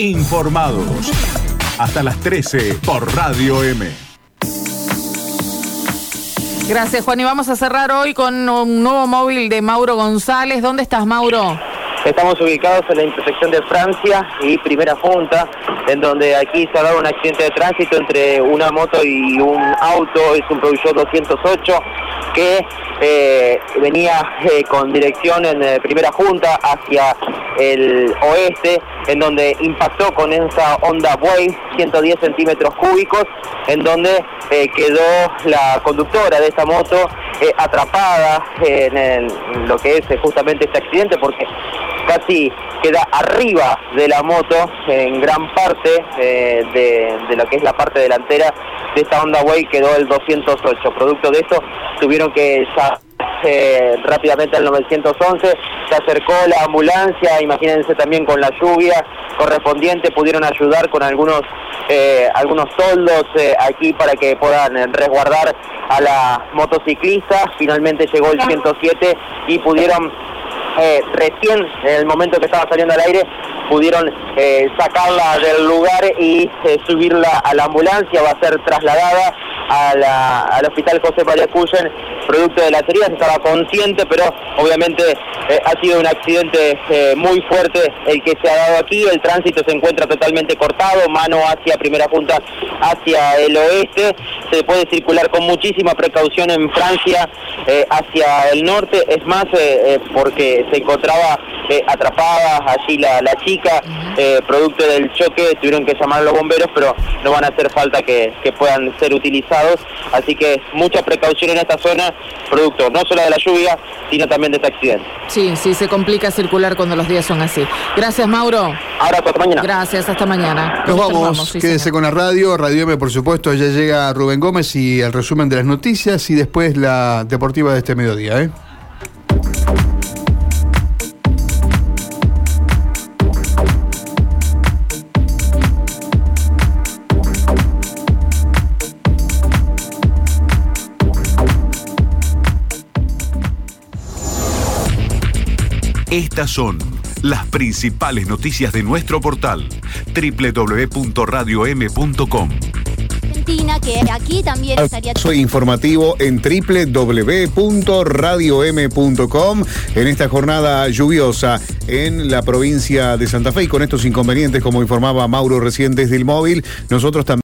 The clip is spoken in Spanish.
Informados. Hasta las 13 por Radio M. Gracias, Juan. Y vamos a cerrar hoy con un nuevo móvil de Mauro González. ¿Dónde estás, Mauro? Estamos ubicados en la intersección de Francia y Primera Junta, en donde aquí se ha dado un accidente de tránsito entre una moto y un auto, es un Peugeot 208 que eh, venía eh, con dirección en eh, Primera Junta hacia el oeste, en donde impactó con esa Honda Wave 110 centímetros cúbicos, en donde quedó la conductora de esa moto atrapada en, lo que es justamente este accidente, porque casi queda arriba de la moto en gran parte de, lo que es la parte delantera de esta Honda Way quedó el 208. Producto de eso tuvieron que eh, rápidamente al 911, se acercó la ambulancia, imagínense también con la lluvia correspondiente, pudieron ayudar con algunos, eh, algunos toldos eh, aquí para que puedan resguardar a la motociclista, finalmente llegó el 107 y pudieron recién en el momento que estaba saliendo al aire pudieron sacarla del lugar y subirla a la ambulancia, va a ser trasladada al hospital José María producto de la herida, estaba consciente, pero obviamente eh, ha sido un accidente eh, muy fuerte el que se ha dado aquí, el tránsito se encuentra totalmente cortado, mano hacia primera punta hacia el oeste, se puede circular con muchísima precaución en Francia eh, hacia el norte, es más, porque se encontraba atrapada allí la, chica, producto del choque, tuvieron que llamar a los bomberos, pero no van a hacer falta que puedan ser utilizados así que mucha precaución en esta zona, producto no solo de la lluvia, sino también de este accidente. Sí, sí, se complica circular cuando los días son así. Gracias, Mauro. Ahora, hasta mañana. Gracias, hasta mañana. Nos vamos, quédese con la radio, Radio M, por supuesto, ya llega Rubén Gómez y el resumen de las noticias y después la deportiva de este mediodía, ¿eh? Estas son las principales noticias de nuestro portal www.radiom.com. Que aquí también estaría... Soy informativo en www.radiom.com en esta jornada lluviosa en la provincia de Santa Fe y con estos inconvenientes, como informaba Mauro recién desde el móvil, nosotros también...